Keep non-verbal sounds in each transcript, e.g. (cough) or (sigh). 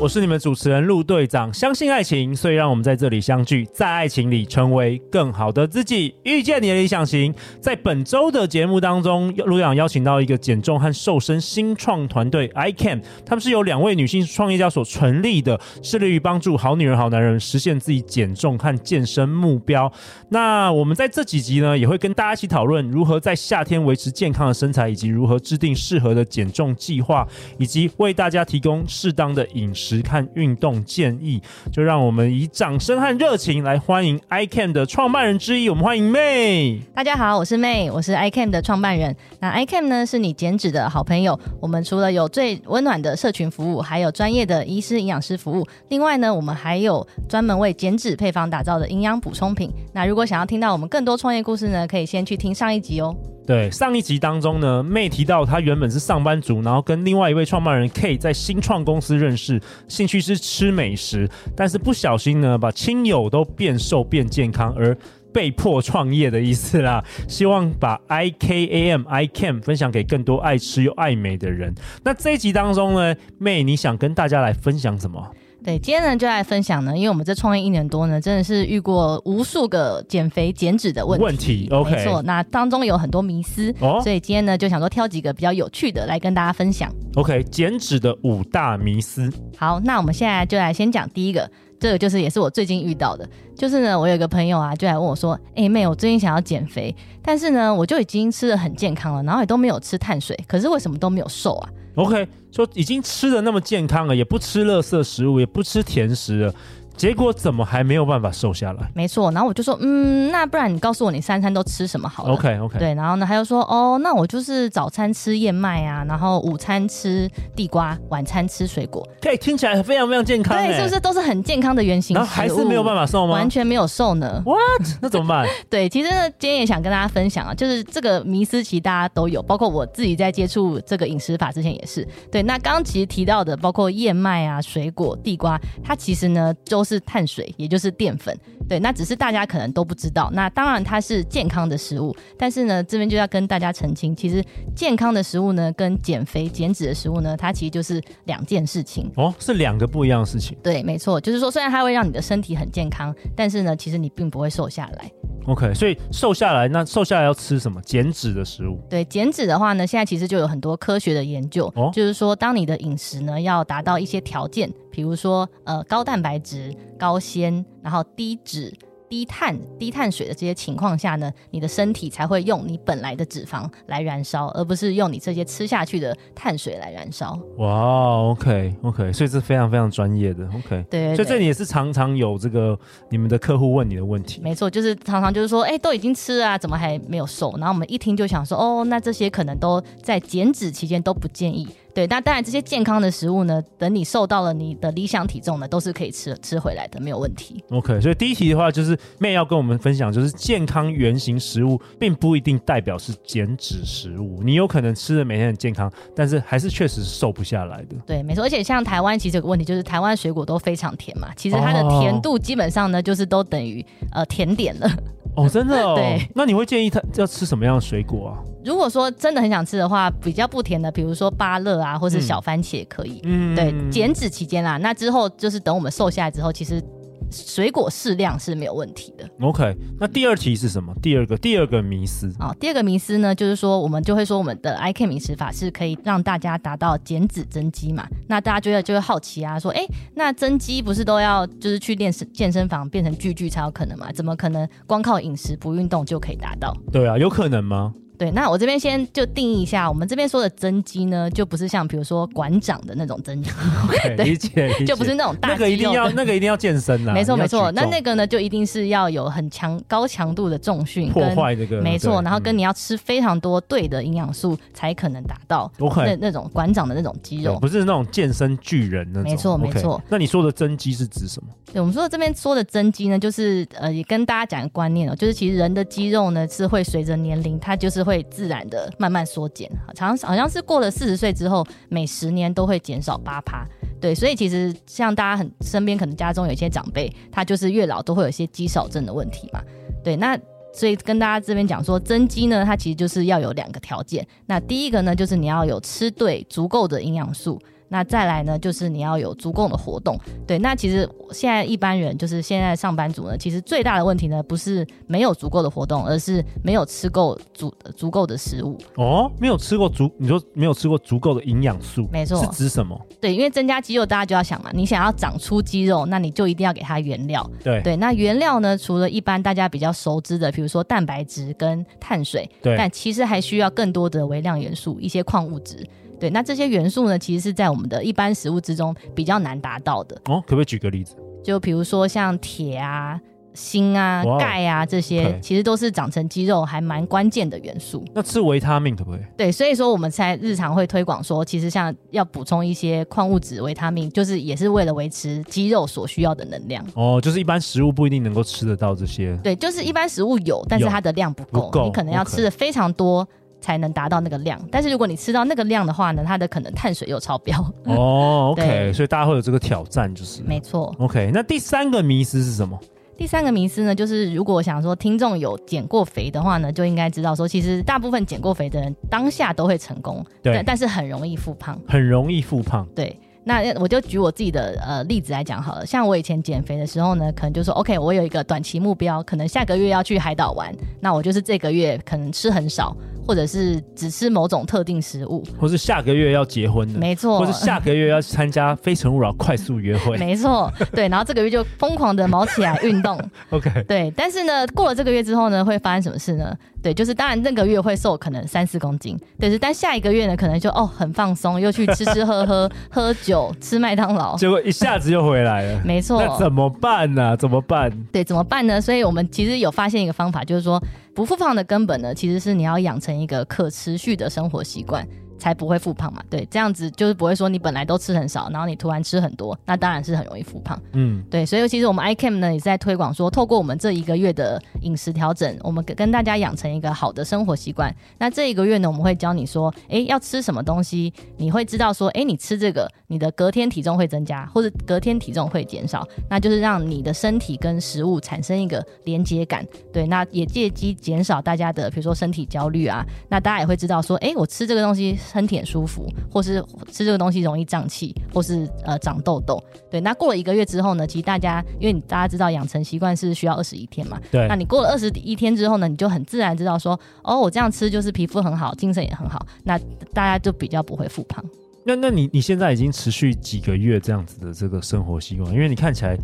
我是你们主持人陆队长。相信爱情，所以让我们在这里相聚，在爱情里成为更好的自己，遇见你的理想型。在本周的节目当中，陆队长邀请到一个减重和瘦身新创团队 I Can，他们是由两位女性创业家所成立的，致力于帮助好女人、好男人实现自己减重和健身目标。那我们在这几集呢，也会跟大家一起讨论如何在夏天维持健康的身材，以及如何制定适合的减重计划，以及为大家提供适当的。饮食看运动建议，就让我们以掌声和热情来欢迎 ICAM 的创办人之一。我们欢迎 May。大家好，我是 May，我是 ICAM 的创办人。那 ICAM 呢，是你减脂的好朋友。我们除了有最温暖的社群服务，还有专业的医师、营养师服务。另外呢，我们还有专门为减脂配方打造的营养补充品。那如果想要听到我们更多创业故事呢，可以先去听上一集哦。对，上一集当中呢，May 提到她原本是上班族，然后跟另外一位创办人 K 在新创公司认识，兴趣是吃美食，但是不小心呢，把亲友都变瘦变健康，而被迫创业的意思啦。(laughs) 希望把 I K A M I CAM 分享给更多爱吃又爱美的人。那这一集当中呢妹你想跟大家来分享什么？对，今天呢就来分享呢，因为我们这创业一年多呢，真的是遇过无数个减肥减脂的问题。问题，OK，没错，那当中有很多迷思，哦，所以今天呢就想说挑几个比较有趣的来跟大家分享。OK，减脂的五大迷思。好，那我们现在就来先讲第一个，这个就是也是我最近遇到的，就是呢，我有一个朋友啊，就来问我说：“哎妹，我最近想要减肥，但是呢，我就已经吃的很健康了，然后也都没有吃碳水，可是为什么都没有瘦啊？” OK，说已经吃的那么健康了，也不吃垃圾食物，也不吃甜食了。结果怎么还没有办法瘦下来？没错，然后我就说，嗯，那不然你告诉我你三餐都吃什么好了？OK OK。对，然后呢，他又说，哦，那我就是早餐吃燕麦啊，然后午餐吃地瓜，晚餐吃水果。可以听起来非常非常健康，对，是不是都是很健康的原型？然后还是没有办法瘦吗？完全没有瘦呢。What？那怎么办？(laughs) 对，其实呢，今天也想跟大家分享啊，就是这个迷思其实大家都有，包括我自己在接触这个饮食法之前也是。对，那刚刚其实提到的，包括燕麦啊、水果、地瓜，它其实呢就是碳水，也就是淀粉，对，那只是大家可能都不知道。那当然它是健康的食物，但是呢，这边就要跟大家澄清，其实健康的食物呢，跟减肥减脂的食物呢，它其实就是两件事情哦，是两个不一样的事情。对，没错，就是说虽然它会让你的身体很健康，但是呢，其实你并不会瘦下来。OK，所以瘦下来，那瘦下来要吃什么？减脂的食物。对，减脂的话呢，现在其实就有很多科学的研究，哦、就是说，当你的饮食呢要达到一些条件，比如说呃高蛋白质、高纤，然后低脂。低碳、低碳水的这些情况下呢，你的身体才会用你本来的脂肪来燃烧，而不是用你这些吃下去的碳水来燃烧。哇，OK，OK，所以是非常非常专业的，OK。对，所以这里也是常常有这个你们的客户问你的问题。没错，就是常常就是说，哎，都已经吃了啊，怎么还没有瘦？然后我们一听就想说，哦，那这些可能都在减脂期间都不建议。对，那当然这些健康的食物呢，等你瘦到了你的理想体重呢，都是可以吃吃回来的，没有问题。OK，所以第一题的话就是 May 要跟我们分享，就是健康原型食物并不一定代表是减脂食物，你有可能吃的每天很健康，但是还是确实是瘦不下来的。对，没错。而且像台湾其实有个问题，就是台湾水果都非常甜嘛，其实它的甜度基本上呢，就是都等于呃甜点了。哦，真的哦。(laughs) 对，那你会建议他要吃什么样的水果啊？如果说真的很想吃的话，比较不甜的，比如说芭乐啊，或是小番茄可以。嗯，对，减脂期间啦，那之后就是等我们瘦下来之后，其实。水果适量是没有问题的。OK，那第二题是什么？第二个第二个迷思啊，第二个迷思呢，就是说我们就会说我们的 ICAM 饮食法是可以让大家达到减脂增肌嘛？那大家就会就会好奇啊，说，哎，那增肌不是都要就是去练健身房变成巨巨才有可能吗？怎么可能光靠饮食不运动就可以达到？对啊，有可能吗？对，那我这边先就定义一下，我们这边说的增肌呢，就不是像比如说馆长的那种增肌 (laughs) (laughs) 对，理解，就不是那种大肌肉，那个一定要，那个一定要健身啊，没错没错，那那个呢就一定是要有很强高强度的重训，破坏这个，没错，然后跟你要吃非常多对的营养素才可能达到那那种馆长的那种肌肉，不是那种健身巨人那种，没错没错。那你说的增肌是指什么？对，我们说的这边说的增肌呢，就是呃，也跟大家讲个观念哦，就是其实人的肌肉呢是会随着年龄，它就是会。自然的慢慢缩减，好像好像是过了四十岁之后，每十年都会减少八趴。对，所以其实像大家很身边可能家中有一些长辈，他就是越老都会有一些肌少症的问题嘛。对，那所以跟大家这边讲说，增肌呢，它其实就是要有两个条件。那第一个呢，就是你要有吃对足够的营养素。那再来呢，就是你要有足够的活动。对，那其实现在一般人就是现在上班族呢，其实最大的问题呢，不是没有足够的活动，而是没有吃够足足够的食物。哦，没有吃过足，你说没有吃过足够的营养素，没错，是指什么？对，因为增加肌肉，大家就要想嘛，你想要长出肌肉，那你就一定要给它原料。对对，那原料呢，除了一般大家比较熟知的，比如说蛋白质跟碳水，对，但其实还需要更多的微量元素，一些矿物质。对，那这些元素呢，其实是在我们的一般食物之中比较难达到的。哦，可不可以举个例子？就比如说像铁啊、锌啊、哇钙啊这些.其实都是长成肌肉还蛮关键的元素。那吃维他命可不可以？对，所以说我们才日常会推广说，其实像要补充一些矿物质、维他命，就是也是为了维持肌肉所需要的能量。哦，就是一般食物不一定能够吃得到这些。对，就是一般食物有，但是它的量不够，你可能要吃的非常多。才能达到那个量，但是如果你吃到那个量的话呢，它的可能碳水又超标。哦，(laughs) OK，所以大家会有这个挑战，就是没错。OK，那第三个迷思是什么？第三个迷思呢，就是如果想说听众有减过肥的话呢，就应该知道说，其实大部分减过肥的人当下都会成功，对，但，但是很容易复胖，很容易复胖，对。那我就举我自己的呃例子来讲好了，像我以前减肥的时候呢，可能就说 OK，我有一个短期目标，可能下个月要去海岛玩，那我就是这个月可能吃很少，或者是只吃某种特定食物，或是下个月要结婚的，没错，或是下个月要参加非诚勿扰快速约会，(laughs) 没错，对，然后这个月就疯狂的毛起来运动，(laughs) OK，对，但是呢，过了这个月之后呢，会发生什么事呢？对，就是当然那个月会瘦可能三四公斤，但，是但下一个月呢，可能就哦很放松，又去吃吃喝喝，(laughs) 喝酒，吃麦当劳，结果一下子又回来了。没错，那怎么办呢、啊？怎么办？对，怎么办呢？所以我们其实有发现一个方法，就是说不复胖的根本呢，其实是你要养成一个可持续的生活习惯。才不会复胖嘛，对，这样子就是不会说你本来都吃很少，然后你突然吃很多，那当然是很容易复胖。嗯，对，所以其实我们 ICAM 呢也是在推广说，透过我们这一个月的饮食调整，我们跟大家养成一个好的生活习惯。那这一个月呢，我们会教你说，哎，要吃什么东西，你会知道说，哎，你吃这个，你的隔天体重会增加，或者隔天体重会减少，那就是让你的身体跟食物产生一个连接感。对，那也借机减少大家的，比如说身体焦虑啊，那大家也会知道说，哎，我吃这个东西。身体很舒服，或是吃这个东西容易胀气，或是呃长痘痘。对，那过了一个月之后呢，其实大家因为你大家知道养成习惯是需要二十一天嘛，对，那你过了二十一天之后呢，你就很自然知道说，哦，我这样吃就是皮肤很好，精神也很好，那大家就比较不会复胖。那那你你现在已经持续几个月这样子的这个生活习惯？因为你看起来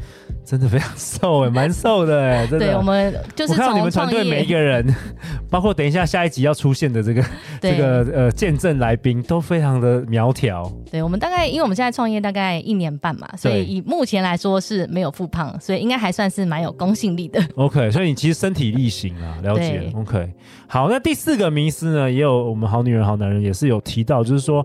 真的非常瘦哎，蛮瘦的哎，真的。对，我们就是我看到你们团队每一个人，包括等一下下一集要出现的这个这个呃见证来宾，都非常的苗条。对，我们大概因为我们现在创业大概一年半嘛，所以以目前来说是没有复胖，所以应该还算是蛮有公信力的。OK，所以你其实身体力行啊，了解。OK，好，那第四个迷思呢，也有我们好女人好男人也是有提到，就是说。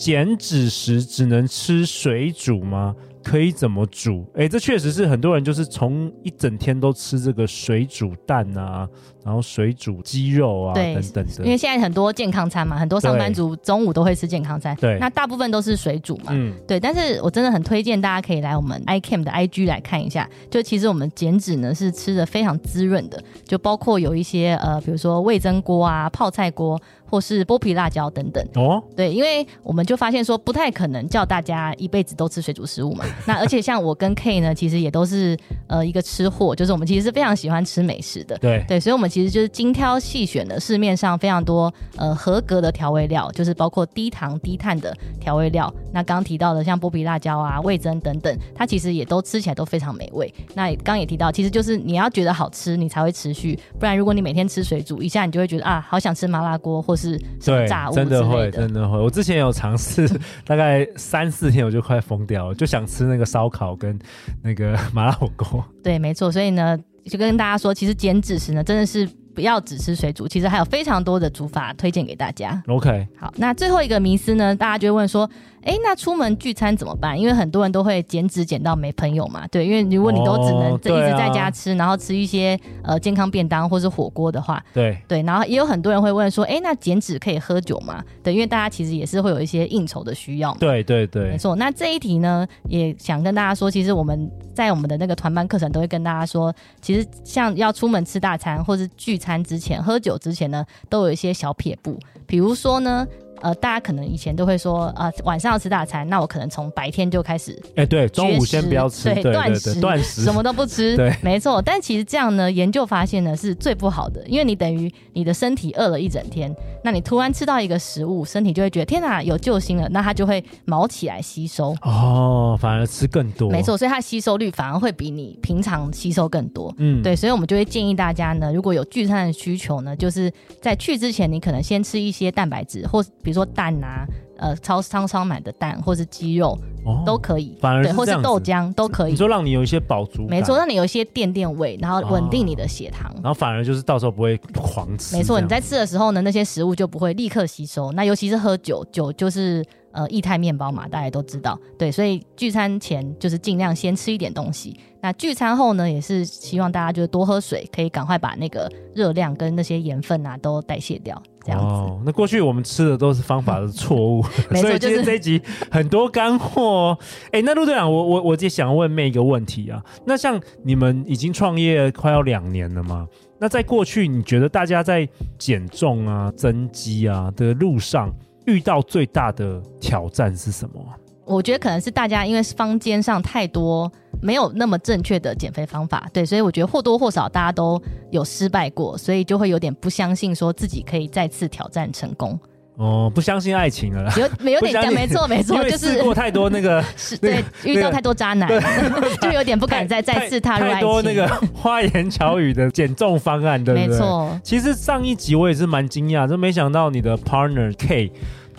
减脂时只能吃水煮吗？可以怎么煮？哎，这确实是很多人就是从一整天都吃这个水煮蛋啊，然后水煮鸡肉啊等等的。因为现在很多健康餐嘛，很多上班族中午都会吃健康餐。对，那大部分都是水煮嘛。嗯，对。但是我真的很推荐大家可以来我们 iCAM 的 IG 来看一下，就其实我们减脂呢是吃的非常滋润的，就包括有一些呃，比如说味增锅啊、泡菜锅。或是剥皮辣椒等等哦，对，因为我们就发现说不太可能叫大家一辈子都吃水煮食物嘛。(laughs) 那而且像我跟 K 呢，其实也都是呃一个吃货，就是我们其实是非常喜欢吃美食的。对对，所以我们其实就是精挑细选的市面上非常多呃合格的调味料，就是包括低糖低碳的调味料。那刚刚提到的像剥皮辣椒啊、味增等等，它其实也都吃起来都非常美味。那刚刚也提到，其实就是你要觉得好吃，你才会持续。不然如果你每天吃水煮，一下你就会觉得啊，好想吃麻辣锅或是真的会，真的会。我之前有尝试，大概三四天我就快疯掉了，就想吃那个烧烤跟那个麻辣火锅。对，没错。所以呢，就跟大家说，其实减脂时呢，真的是不要只吃水煮，其实还有非常多的煮法推荐给大家。OK，好，那最后一个迷思呢，大家就会问说，哎，那出门聚餐怎么办？因为很多人都会减脂减到没朋友嘛，对，因为如果你都只能一直在家吃，哦啊、然后吃一些呃健康便当或是火锅的话，对对，然后也有很多人会问说，哎，那减脂可以喝酒吗？对，因为大家其实也是会有一些应酬的需要嘛，对对对，没错。那这一题呢，也想跟大家说，其实我们在我们的那个团班课程都会跟大家说，其实像要出门吃大餐或是聚餐之前喝酒之前呢，都有一些小撇步，比如说呢。呃，大家可能以前都会说，呃，晚上要吃大餐，那我可能从白天就开始，哎，对，中午先不要吃，对，断食，断食，什么都不吃，对，没错。但其实这样呢，研究发现呢是最不好的，因为你等于你的身体饿了一整天，那你突然吃到一个食物，身体就会觉得天哪，有救星了，那它就会毛起来吸收，哦，反而吃更多，没错，所以它吸收率反而会比你平常吸收更多，嗯，对，所以我们就会建议大家呢，如果有聚餐的需求呢，就是在去之前，你可能先吃一些蛋白质，或比如说蛋啊。呃，超商超买的蛋或是鸡肉、哦、都可以，反而对，或是豆浆都可以。你说让你有一些饱足，没错，让你有一些垫垫胃，然后稳定你的血糖、哦，然后反而就是到时候不会狂吃。没错，你在吃的时候呢，那些食物就不会立刻吸收。那尤其是喝酒，酒就是。呃，液态面包嘛，大家都知道，对，所以聚餐前就是尽量先吃一点东西。那聚餐后呢，也是希望大家就是多喝水，可以赶快把那个热量跟那些盐分啊都代谢掉，这样子。哦，那过去我们吃的都是方法的错误，(laughs) 嗯、所以今天这一集很多干货。哎、欸，那陆队长，我我我就想问妹一个问题啊，那像你们已经创业快要两年了嘛？那在过去，你觉得大家在减重啊、增肌啊的路上，遇到最大的挑战是什么？我觉得可能是大家因为坊间上太多没有那么正确的减肥方法，对，所以我觉得或多或少大家都有失败过，所以就会有点不相信说自己可以再次挑战成功。哦，不相信爱情了啦，有有 (laughs) 点没错没错，(laughs) 就是试过太多那个，(laughs) 是对，遇到太多渣男，就有点不敢再再次踏入爱情。太多那个花言巧语的减重方案，对不对？没错。其实上一集我也是蛮惊讶，就没想到你的 partner K。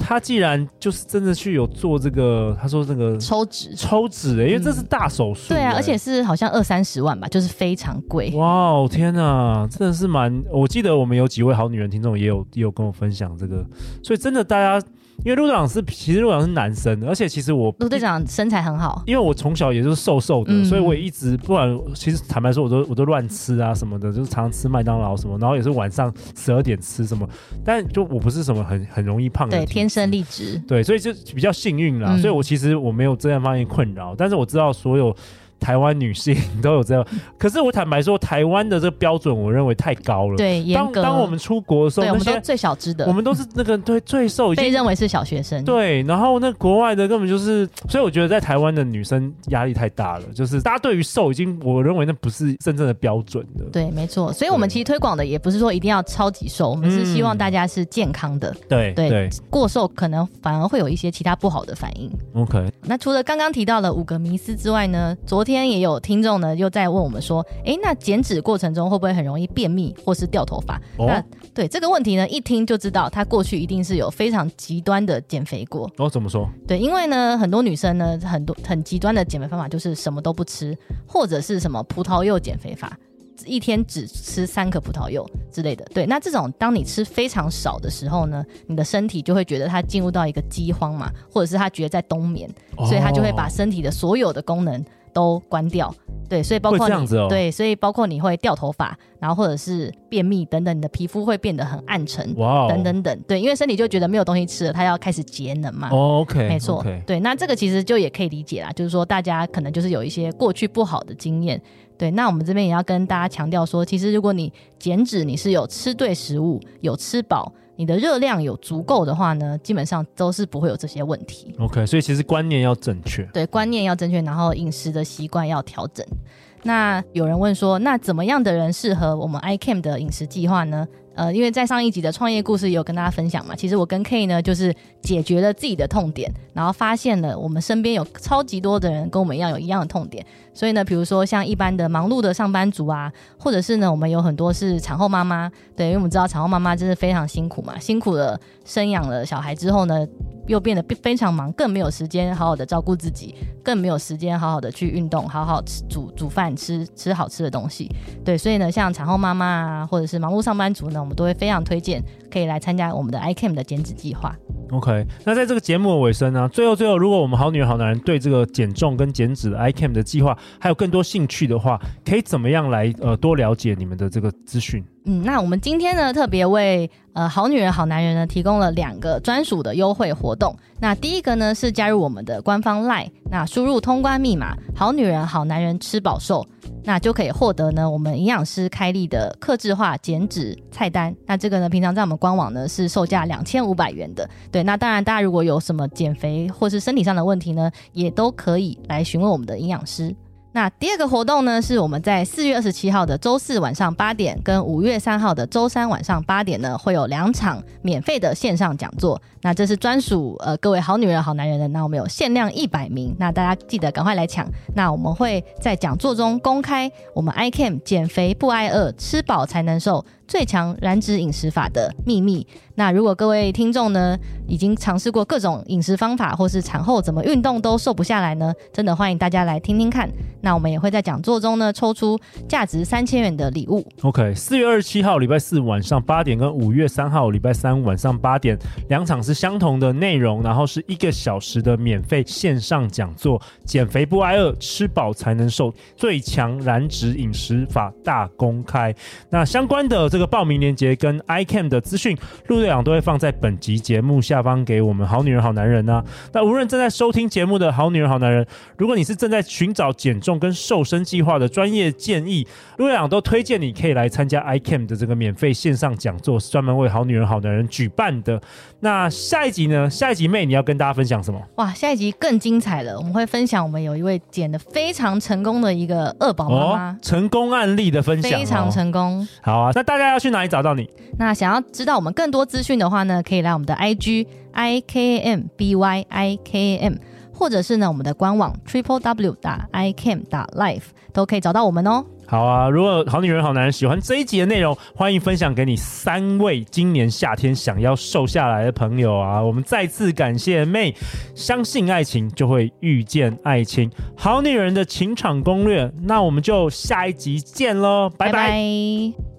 他既然就是真的去有做这个，他说这个抽脂，抽脂哎、欸，因为这是大手术、欸嗯，对啊，而且是好像二三十万吧，就是非常贵。哇哦，天哪，真的是蛮，我记得我们有几位好女人听众也有也有跟我分享这个，所以真的大家。因为陆队长是，其实陆队长是男生，而且其实我陆队长身材很好，因为我从小也就是瘦瘦的，嗯、所以我也一直不管，其实坦白说，我都我都乱吃啊什么的，就是常常吃麦当劳什么，然后也是晚上十二点吃什么，但就我不是什么很很容易胖的，对，天生丽质，对，所以就比较幸运啦，嗯、所以我其实我没有这样方面困扰，但是我知道所有。台湾女性都有这样，(laughs) 可是我坦白说，台湾的这个标准，我认为太高了。对，严格。当当我们出国的时候，我们都最小只的，我们都是那个对最瘦，被认为是小学生。对，然后那国外的根本就是，所以我觉得在台湾的女生压力太大了，就是大家对于瘦已经，我认为那不是真正的标准的。对，没错。所以我们其实推广的也不是说一定要超级瘦，我们是希望大家是健康的。对对，对，过瘦可能反而会有一些其他不好的反应。OK。那除了刚刚提到的五个迷思之外呢，昨天也有听众。呢，又在问我们说，哎，那减脂过程中会不会很容易便秘或是掉头发？哦、那对这个问题呢，一听就知道他过去一定是有非常极端的减肥过。哦，怎么说？对，因为呢，很多女生呢，很多很极端的减肥方法就是什么都不吃，或者是什么葡萄柚减肥法，一天只吃三颗葡萄柚之类的。对，那这种当你吃非常少的时候呢，你的身体就会觉得它进入到一个饥荒嘛，或者是它觉得在冬眠，哦、所以它就会把身体的所有的功能都关掉。对，所以包括你，哦、对，所以包括你会掉头发，然后或者是便秘等等，你的皮肤会变得很暗沉，哇、哦，等等等，对，因为身体就觉得没有东西吃了，它要开始节能嘛。哦，OK，没错，okay. 对，那这个其实就也可以理解啦，就是说大家可能就是有一些过去不好的经验，对，那我们这边也要跟大家强调说，其实如果你减脂，你是有吃对食物，有吃饱。你的热量有足够的话呢，基本上都是不会有这些问题。OK，所以其实观念要正确。对，观念要正确，然后饮食的习惯要调整。那有人问说，那怎么样的人适合我们 iCamp 的饮食计划呢？呃，因为在上一集的创业故事也有跟大家分享嘛，其实我跟 K 呢，就是解决了自己的痛点，然后发现了我们身边有超级多的人跟我们一样有一样的痛点，所以呢，比如说像一般的忙碌的上班族啊，或者是呢，我们有很多是产后妈妈，对，因为我们知道产后妈妈真的非常辛苦嘛，辛苦了生养了小孩之后呢。又变得非常忙，更没有时间好好的照顾自己，更没有时间好好的去运动，好好吃煮煮饭吃吃好吃的东西。对，所以呢，像产后妈妈啊，或者是忙碌上班族呢，我们都会非常推荐可以来参加我们的 ICAM 的减脂计划。OK，那在这个节目的尾声呢，最后最后，如果我们好女人好男人对这个减重跟减脂的 ICAM 的计划还有更多兴趣的话，可以怎么样来呃多了解你们的这个资讯？嗯，那我们今天呢，特别为呃好女人好男人呢提供了两个专属的优惠活动。那第一个呢是加入我们的官方 LINE，那输入通关密码“好女人好男人吃饱瘦”，那就可以获得呢我们营养师开立的克制化减脂菜单。那这个呢平常在我们官网呢是售价两千五百元的。对，那当然大家如果有什么减肥或是身体上的问题呢，也都可以来询问我们的营养师。那第二个活动呢，是我们在四月二十七号的周四晚上八点，跟五月三号的周三晚上八点呢，会有两场免费的线上讲座。那这是专属呃各位好女人好男人的，那我们有限量一百名，那大家记得赶快来抢。那我们会在讲座中公开我们 ICAM 减肥不挨饿，吃饱才能瘦。最强燃脂饮食法的秘密。那如果各位听众呢，已经尝试过各种饮食方法，或是产后怎么运动都瘦不下来呢？真的欢迎大家来听听看。那我们也会在讲座中呢，抽出价值三千元的礼物。OK，四月二十七号礼拜四晚上八点，跟五月三号礼拜三晚上八点，两场是相同的内容，然后是一个小时的免费线上讲座，减肥不挨饿，吃饱才能瘦，最强燃脂饮食法大公开。那相关的这个。报名链接跟 ICAM 的资讯，陆队长都会放在本集节目下方给我们好女人好男人呢、啊。那无论正在收听节目的好女人好男人，如果你是正在寻找减重跟瘦身计划的专业建议，陆队长都推荐你可以来参加 ICAM 的这个免费线上讲座，是专门为好女人好男人举办的。那下一集呢？下一集妹你要跟大家分享什么？哇，下一集更精彩了，我们会分享我们有一位减的非常成功的一个二宝妈妈、哦、成功案例的分享，非常成功。好啊，那大家。要去哪里找到你？那想要知道我们更多资讯的话呢，可以来我们的 IG I K M B Y I K M，或者是呢我们的官网 Triple W 打 I C A M 打 Life 都可以找到我们哦。好啊，如果好女人好男人喜欢这一集的内容，欢迎分享给你三位今年夏天想要瘦下来的朋友啊！我们再次感谢 May，相信爱情就会遇见爱情，好女人的情场攻略。那我们就下一集见喽，拜拜。拜拜。